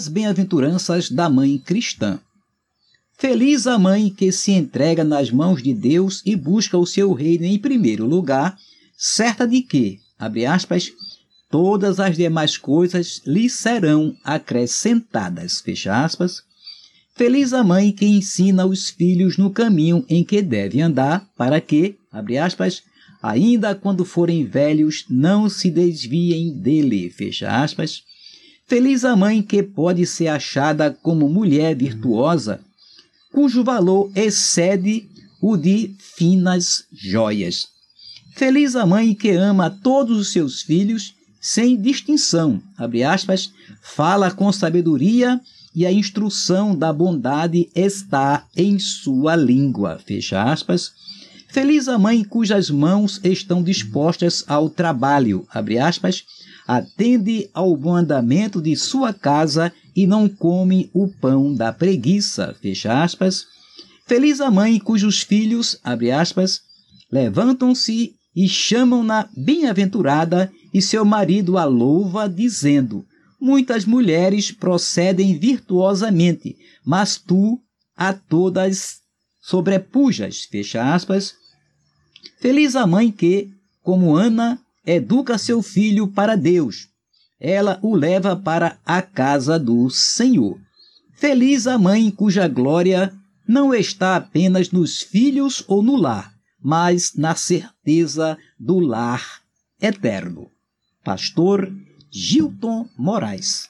As bem-aventuranças da mãe cristã. Feliz a mãe que se entrega nas mãos de Deus e busca o seu reino em primeiro lugar, certa de que, abre aspas, todas as demais coisas lhe serão acrescentadas, fecha aspas. Feliz a mãe que ensina os filhos no caminho em que deve andar, para que, abre aspas, ainda quando forem velhos, não se desviem dele, fecha aspas. Feliz a mãe que pode ser achada como mulher virtuosa, cujo valor excede o de finas joias. Feliz a mãe que ama todos os seus filhos sem distinção, aspas, fala com sabedoria e a instrução da bondade está em sua língua, fecha aspas. Feliz a mãe cujas mãos estão dispostas ao trabalho, abre aspas, atende ao bom andamento de sua casa e não come o pão da preguiça. Fecha aspas. Feliz a mãe cujos filhos, abre aspas, levantam-se e chamam-na bem-aventurada e seu marido a louva, dizendo: Muitas mulheres procedem virtuosamente, mas tu a todas sobrepujas. Fecha aspas. Feliz a mãe que, como Ana, educa seu filho para Deus. Ela o leva para a casa do Senhor. Feliz a mãe cuja glória não está apenas nos filhos ou no lar, mas na certeza do lar eterno. Pastor Gilton Moraes.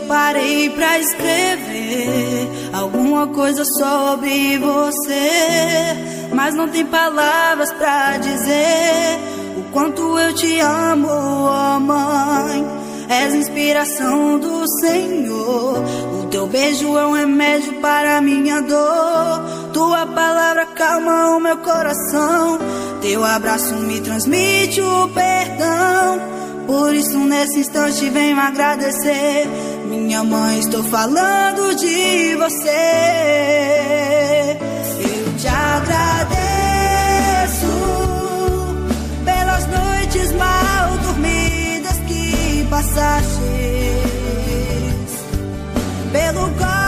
Parei pra escrever alguma coisa sobre você. mas não tem palavras pra dizer o quanto eu te amo, oh mãe. És inspiração do Senhor. O teu beijo é um remédio para minha dor. Tua palavra calma o meu coração. Teu abraço me transmite o perdão. Por isso, nesse instante, venho agradecer. Minha mãe, estou falando de você. Eu te agradeço pelas noites mal dormidas que passaste, pelo colo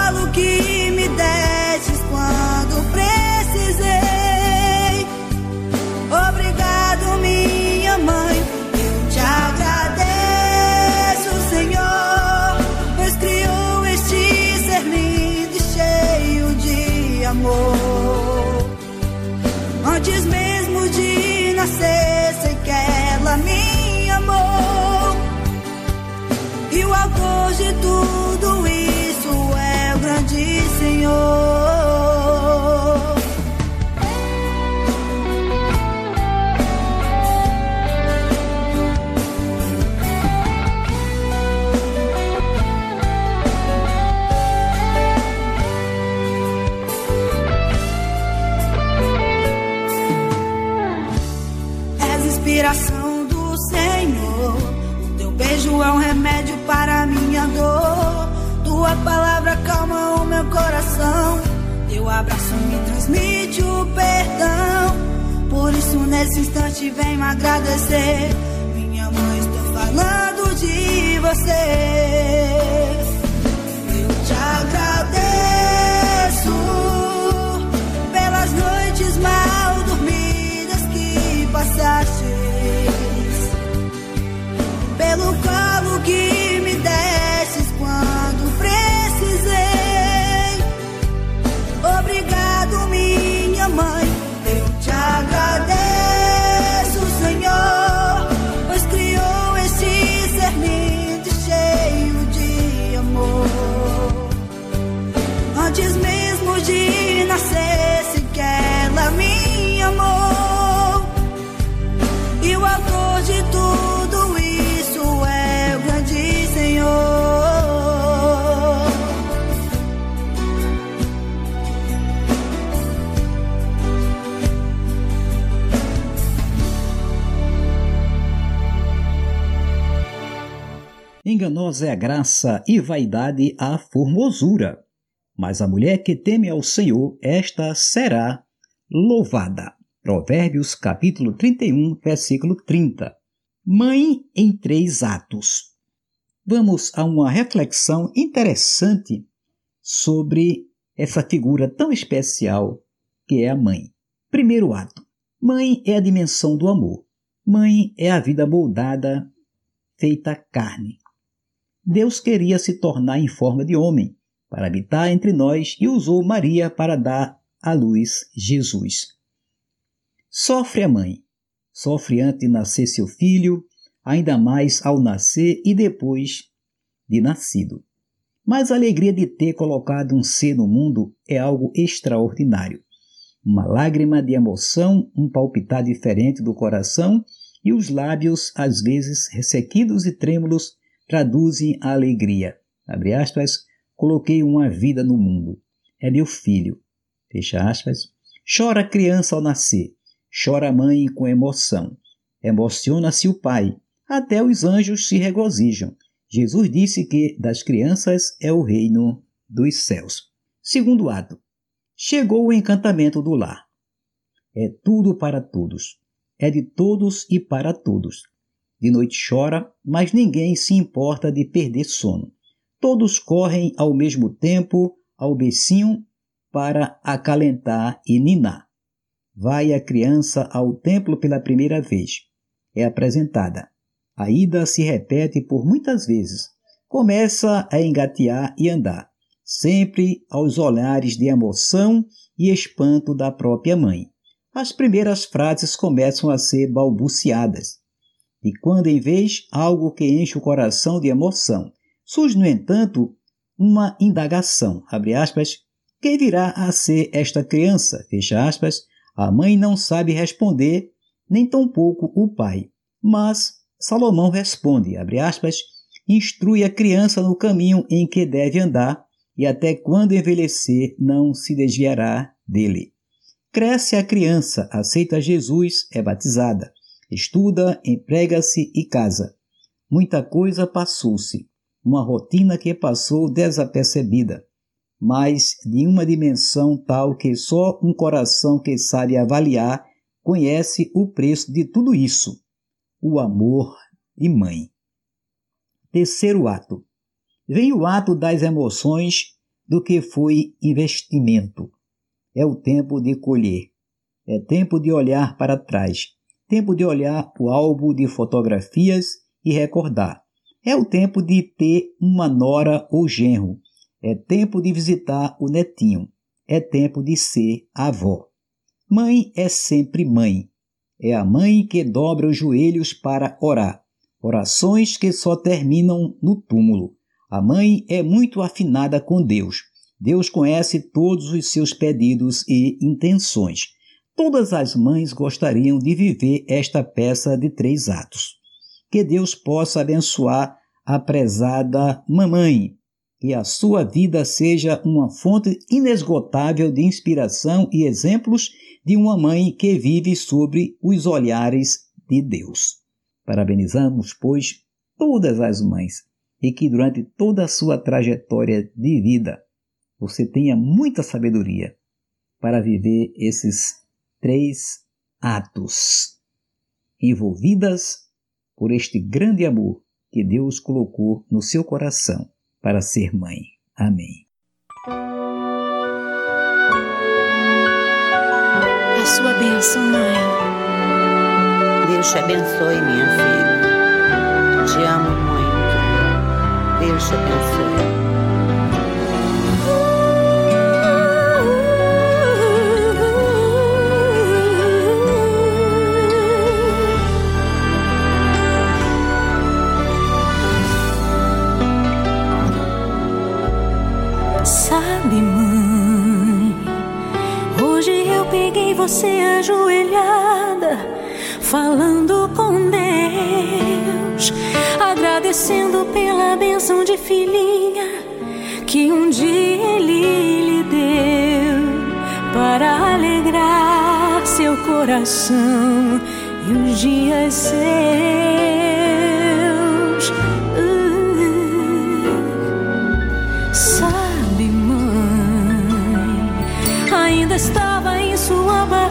abraço me transmite o perdão. Por isso, nesse instante, venho agradecer. Minha mãe, estou falando de você. Eu te agradeço Enganosa é a graça e vaidade a formosura. Mas a mulher que teme ao Senhor, esta será louvada. Provérbios capítulo 31, versículo 30. Mãe em três atos. Vamos a uma reflexão interessante sobre essa figura tão especial que é a mãe. Primeiro ato. Mãe é a dimensão do amor. Mãe é a vida moldada, feita carne. Deus queria se tornar em forma de homem para habitar entre nós e usou Maria para dar à luz Jesus. Sofre a mãe. Sofre antes de nascer seu filho, ainda mais ao nascer e depois de nascido. Mas a alegria de ter colocado um ser no mundo é algo extraordinário. Uma lágrima de emoção, um palpitar diferente do coração e os lábios, às vezes ressequidos e trêmulos, traduzem a alegria. Abre aspas, coloquei uma vida no mundo. É meu filho. Fecha aspas. Chora a criança ao nascer. Chora a mãe com emoção. Emociona-se o pai. Até os anjos se regozijam. Jesus disse que das crianças é o reino dos céus. Segundo ato. Chegou o encantamento do lar. É tudo para todos. É de todos e para todos. De noite chora, mas ninguém se importa de perder sono. Todos correm ao mesmo tempo ao becinho para acalentar e ninar. Vai a criança ao templo pela primeira vez. É apresentada. A ida se repete por muitas vezes. Começa a engatear e andar, sempre aos olhares de emoção e espanto da própria mãe. As primeiras frases começam a ser balbuciadas. E quando em vez algo que enche o coração de emoção, surge, no entanto, uma indagação, abre aspas, quem virá a ser esta criança, fecha aspas, A mãe não sabe responder, nem tampouco o pai. Mas Salomão responde, abre aspas, instrui a criança no caminho em que deve andar, e até quando envelhecer não se desviará dele. Cresce a criança, aceita Jesus, é batizada, estuda, emprega-se e casa. Muita coisa passou-se, uma rotina que passou desapercebida, mas de uma dimensão tal que só um coração que sabe avaliar conhece o preço de tudo isso: o amor de mãe. Terceiro ato. Vem o ato das emoções do que foi investimento. É o tempo de colher. É tempo de olhar para trás. Tempo de olhar o álbum de fotografias e recordar. É o tempo de ter uma nora ou genro. É tempo de visitar o netinho. É tempo de ser avó. Mãe é sempre mãe. É a mãe que dobra os joelhos para orar. Orações que só terminam no túmulo. A mãe é muito afinada com Deus. Deus conhece todos os seus pedidos e intenções. Todas as mães gostariam de viver esta peça de três atos. Que Deus possa abençoar a prezada mamãe, que a sua vida seja uma fonte inesgotável de inspiração e exemplos de uma mãe que vive sobre os olhares de Deus. Parabenizamos, pois, todas as mães e que durante toda a sua trajetória de vida você tenha muita sabedoria para viver esses três atos envolvidas por este grande amor que Deus colocou no seu coração para ser mãe. Amém. A sua bênção, mãe. Deus te abençoe, minha filha. Te amo muito. Deus te abençoe. Você ajoelhada, falando com Deus, agradecendo pela benção de filhinha que um dia Ele lhe deu para alegrar seu coração e os dias seus.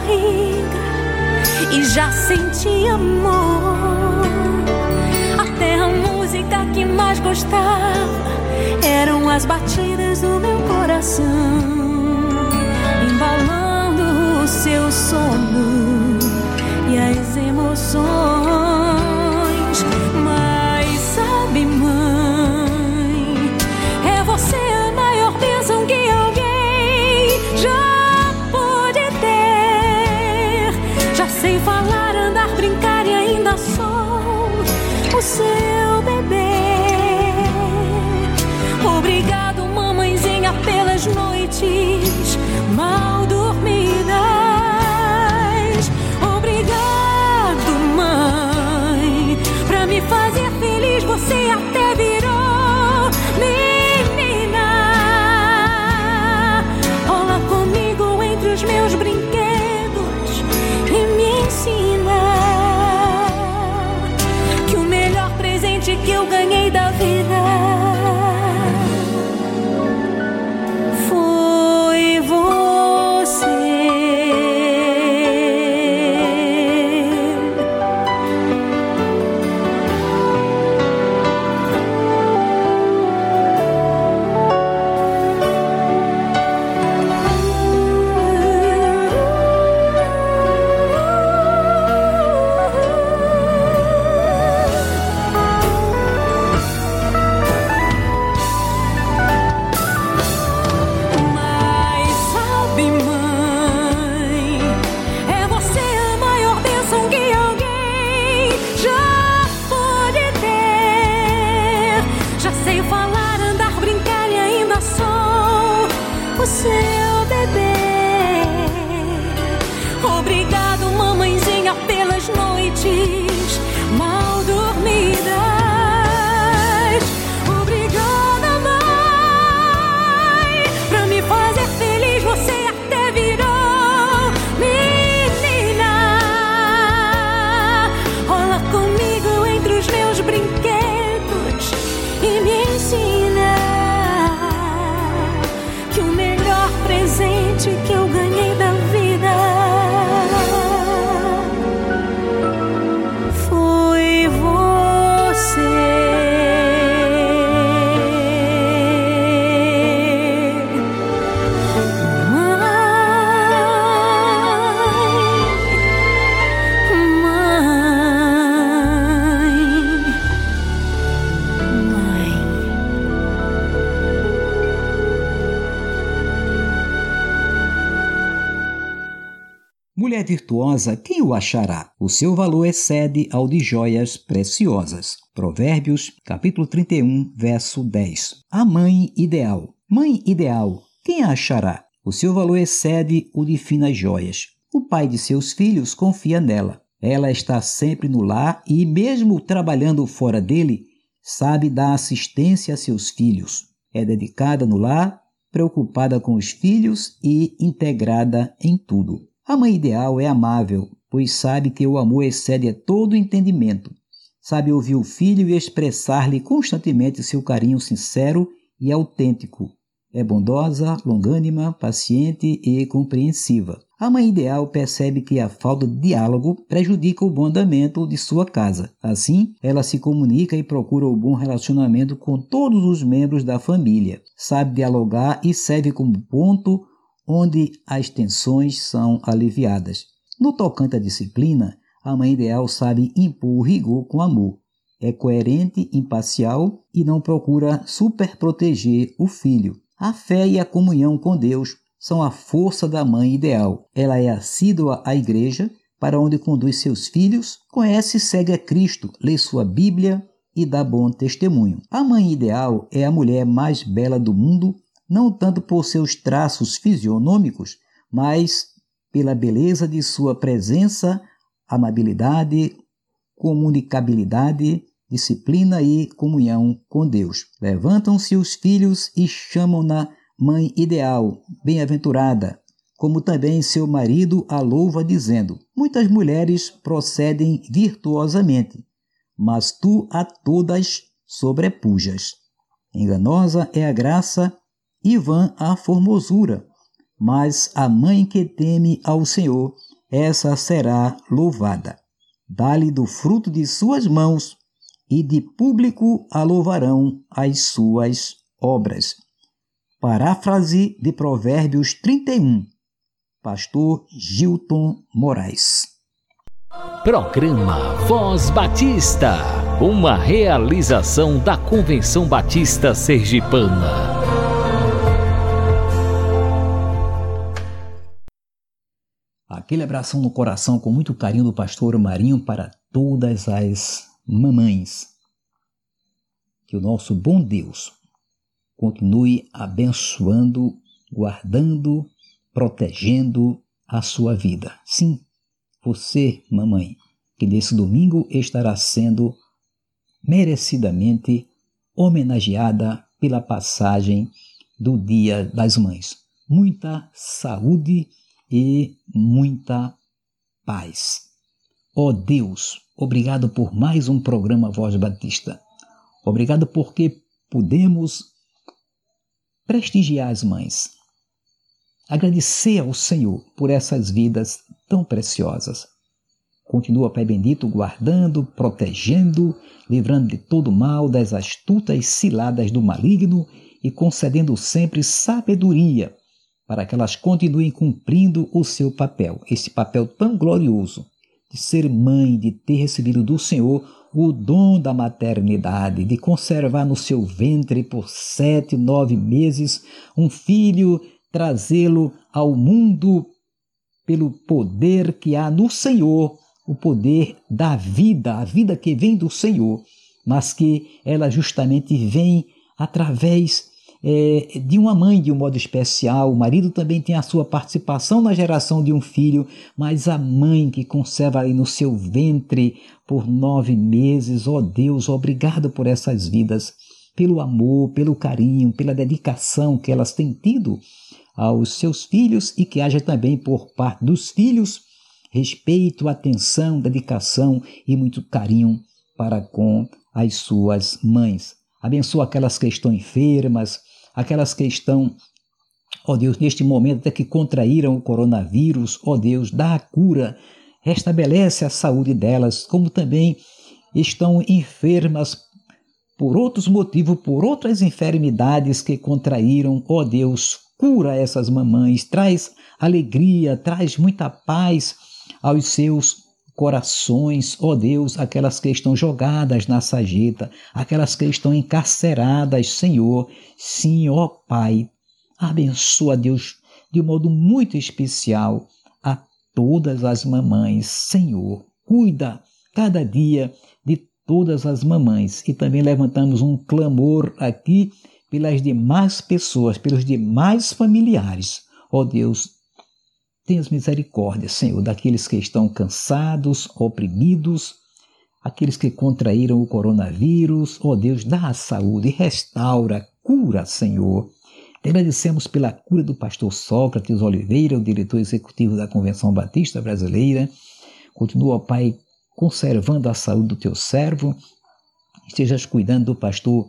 Barriga e já senti amor. Até a música que mais gostava eram as batidas do meu coração, embalando o seu sono e as emoções. Seu bebê. Obrigado, mamãezinha, pelas noites mal virtuosa, quem o achará? O seu valor excede ao de joias preciosas. Provérbios, capítulo 31, verso 10. A mãe ideal. Mãe ideal, quem a achará? O seu valor excede o de finas joias. O pai de seus filhos confia nela. Ela está sempre no lar e, mesmo trabalhando fora dele, sabe dar assistência a seus filhos. É dedicada no lar, preocupada com os filhos e integrada em tudo. A mãe ideal é amável, pois sabe que o amor excede a todo entendimento. Sabe ouvir o filho e expressar-lhe constantemente seu carinho sincero e autêntico. É bondosa, longânima, paciente e compreensiva. A mãe ideal percebe que a falta de diálogo prejudica o bom andamento de sua casa. Assim, ela se comunica e procura o bom relacionamento com todos os membros da família. Sabe dialogar e serve como ponto onde as tensões são aliviadas. No tocante à disciplina, a mãe ideal sabe impor o rigor com amor. É coerente, imparcial e não procura superproteger o filho. A fé e a comunhão com Deus são a força da mãe ideal. Ela é assídua à igreja, para onde conduz seus filhos, conhece e segue a Cristo, lê sua Bíblia e dá bom testemunho. A mãe ideal é a mulher mais bela do mundo não tanto por seus traços fisionômicos, mas pela beleza de sua presença, amabilidade, comunicabilidade, disciplina e comunhão com Deus. Levantam-se os filhos e chamam-na mãe ideal, bem-aventurada, como também seu marido a louva, dizendo: Muitas mulheres procedem virtuosamente, mas tu a todas sobrepujas. Enganosa é a graça vã a formosura. Mas a mãe que teme ao Senhor, essa será louvada. Dá-lhe do fruto de suas mãos, e de público a louvarão as suas obras. Paráfrase de Provérbios 31. Pastor Gilton Moraes. Programa Voz Batista, uma realização da Convenção Batista Sergipana. Aquele abração no coração com muito carinho do pastor Marinho para todas as mamães. Que o nosso bom Deus continue abençoando, guardando, protegendo a sua vida. Sim, você, mamãe, que nesse domingo estará sendo merecidamente homenageada pela passagem do Dia das Mães. Muita saúde e muita paz. Ó oh Deus, obrigado por mais um programa Voz Batista. Obrigado porque podemos prestigiar as mães. Agradecer ao Senhor por essas vidas tão preciosas. Continua, Pai bendito, guardando, protegendo, livrando de todo mal, das astutas ciladas do maligno e concedendo sempre sabedoria para que elas continuem cumprindo o seu papel, esse papel tão glorioso de ser mãe, de ter recebido do Senhor o dom da maternidade, de conservar no seu ventre por sete, nove meses um filho, trazê-lo ao mundo pelo poder que há no Senhor, o poder da vida, a vida que vem do Senhor, mas que ela justamente vem através é, de uma mãe de um modo especial. O marido também tem a sua participação na geração de um filho, mas a mãe que conserva ali no seu ventre por nove meses, ó oh Deus, obrigado por essas vidas, pelo amor, pelo carinho, pela dedicação que elas têm tido aos seus filhos e que haja também por parte dos filhos respeito, atenção, dedicação e muito carinho para com as suas mães. Abençoa aquelas que estão enfermas, aquelas que estão, ó Deus, neste momento até que contraíram o coronavírus, ó Deus, dá a cura, restabelece a saúde delas, como também estão enfermas por outros motivos, por outras enfermidades que contraíram, ó Deus, cura essas mamães, traz alegria, traz muita paz aos seus corações, ó Deus, aquelas que estão jogadas na sageta, aquelas que estão encarceradas, Senhor. Sim, ó Pai, abençoa, Deus, de um modo muito especial a todas as mamães. Senhor, cuida cada dia de todas as mamães. E também levantamos um clamor aqui pelas demais pessoas, pelos demais familiares. Ó oh Deus, tenhas misericórdia, Senhor, daqueles que estão cansados, oprimidos, aqueles que contraíram o coronavírus. Ó oh Deus, dá a saúde, restaura, cura, Senhor. Te agradecemos pela cura do pastor Sócrates Oliveira, o diretor executivo da Convenção Batista Brasileira. Continua, Pai, conservando a saúde do teu servo. Estejas cuidando do pastor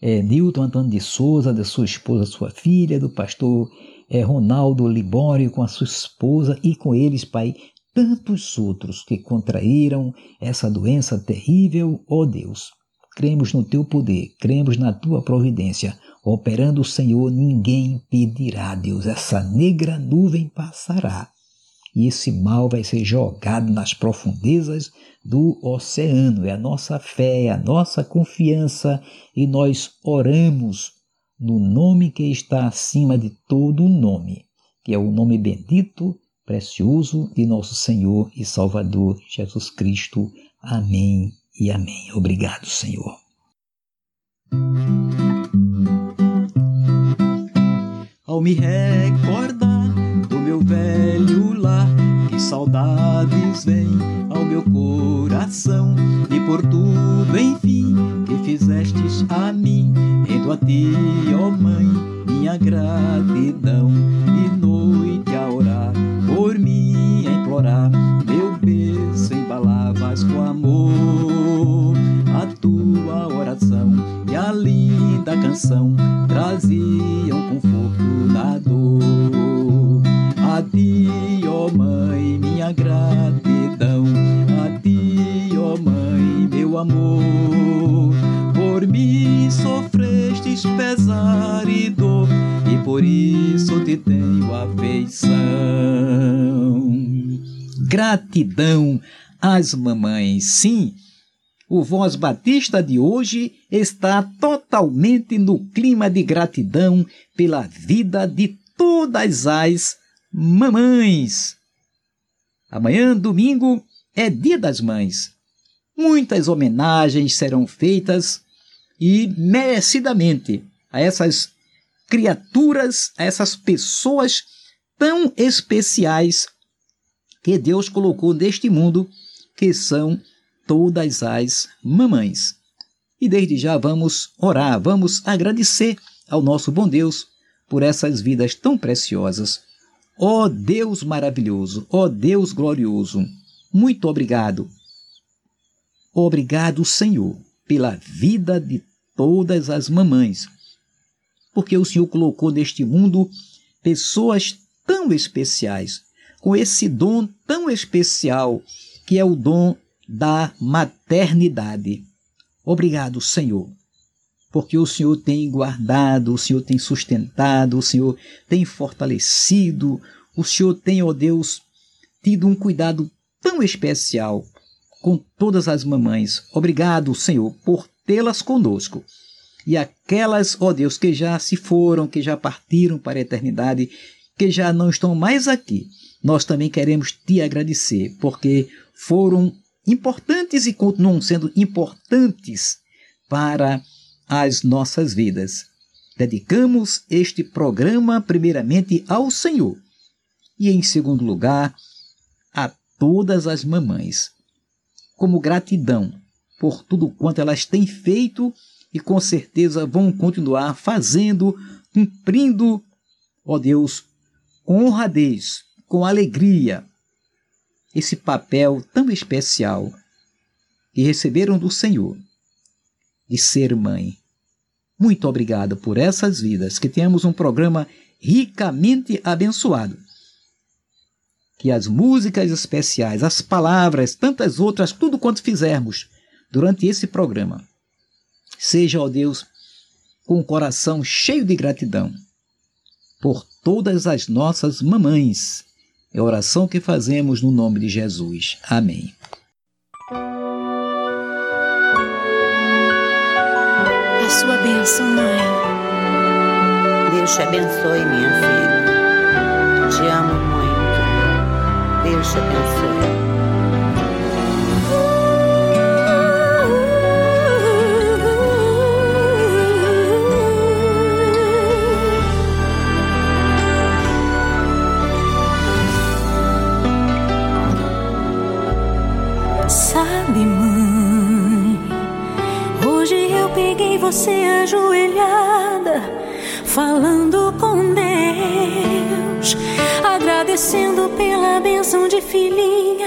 é, Newton Antônio de Souza, da sua esposa, sua filha, do pastor é, Ronaldo Libório com a sua esposa e com eles, Pai, tantos outros que contraíram essa doença terrível, ó oh Deus. Cremos no teu poder, cremos na tua providência. Operando o Senhor, ninguém impedirá, Deus. Essa negra nuvem passará e esse mal vai ser jogado nas profundezas do oceano. É a nossa fé, é a nossa confiança e nós oramos no nome que está acima de todo nome, que é o nome bendito, precioso de nosso Senhor e Salvador Jesus Cristo. Amém e amém. Obrigado, Senhor. Ao me recordar do meu velho lar, saudades vêm ao meu coração. E por tudo, enfim, que fizestes a mim, rendo a ti, ó Mãe, minha gratidão, de noite a orar, por mim a implorar, meu berço embalavas com amor, a tua oração e a linda canção traziam conforto na dor. A ti, ó Mãe, minha gratidão, a ti, ó Mãe, meu amor. Por mim sofrestes pesar e dor, e por isso te tenho afeição. Gratidão às mamães, sim o Voz Batista de hoje está totalmente no clima de gratidão pela vida de todas as mamães. Amanhã, domingo, é Dia das Mães. Muitas homenagens serão feitas e merecidamente a essas criaturas, a essas pessoas tão especiais que Deus colocou neste mundo, que são todas as mamães. E desde já vamos orar, vamos agradecer ao nosso bom Deus por essas vidas tão preciosas. Ó oh Deus maravilhoso, ó oh Deus glorioso, muito obrigado. Obrigado, Senhor, pela vida de todas as mamães, porque o Senhor colocou neste mundo pessoas tão especiais, com esse dom tão especial que é o dom da maternidade. Obrigado, Senhor, porque o Senhor tem guardado, o Senhor tem sustentado, o Senhor tem fortalecido, o Senhor tem, ó Deus, tido um cuidado tão especial com todas as mamães. Obrigado, Senhor, por tê-las conosco. E aquelas, ó Deus, que já se foram, que já partiram para a eternidade, que já não estão mais aqui, nós também queremos te agradecer, porque foram importantes e continuam sendo importantes para as nossas vidas. Dedicamos este programa primeiramente ao Senhor e, em segundo lugar, a todas as mamães, como gratidão por tudo quanto elas têm feito e com certeza vão continuar fazendo, cumprindo, ó Deus, com honradez, com alegria, esse papel tão especial que receberam do Senhor de ser mãe. Muito obrigado por essas vidas, que tenhamos um programa ricamente abençoado. Que as músicas especiais, as palavras, tantas outras, tudo quanto fizermos durante esse programa, seja, ó Deus, com o coração cheio de gratidão por todas as nossas mamães é a oração que fazemos no nome de Jesus. Amém. Mãe. Deus te abençoe, minha filha. Te amo muito. Deus te abençoe. Você ajoelhada, falando com Deus, agradecendo pela benção de filhinha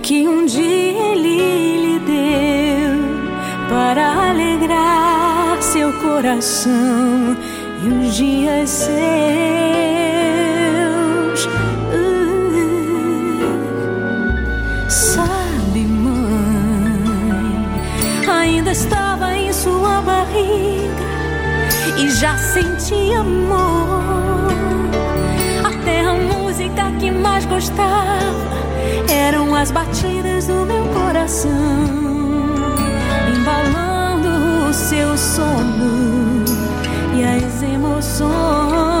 que um dia Ele lhe deu para alegrar seu coração e os dias seus. Uh, Sabe, mãe, ainda em barriga e já sentia amor. Até a música que mais gostava eram as batidas do meu coração, embalando o seu sono e as emoções.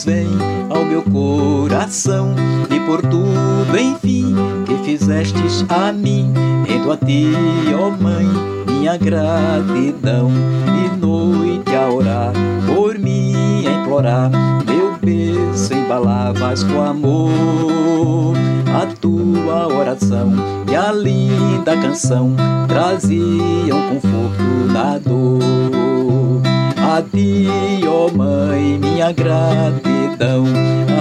Vêm ao meu coração. E por tudo, enfim, que fizestes a mim, rendo a ti, ó mãe, minha gratidão. De noite a orar, por mim a implorar, meu berço embalavas com amor. A tua oração e a linda canção traziam conforto na dor. A ti, ó mãe, minha gratidão.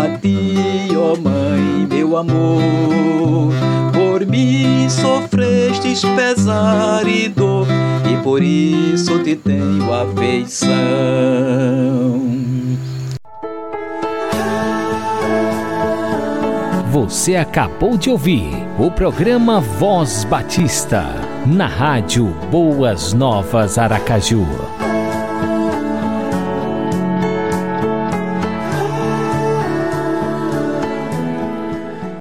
A ti, ó mãe, meu amor. Por mim sofrestes pesar e dor, e por isso te tenho afeição. Você acabou de ouvir o programa Voz Batista, na rádio Boas Novas Aracaju.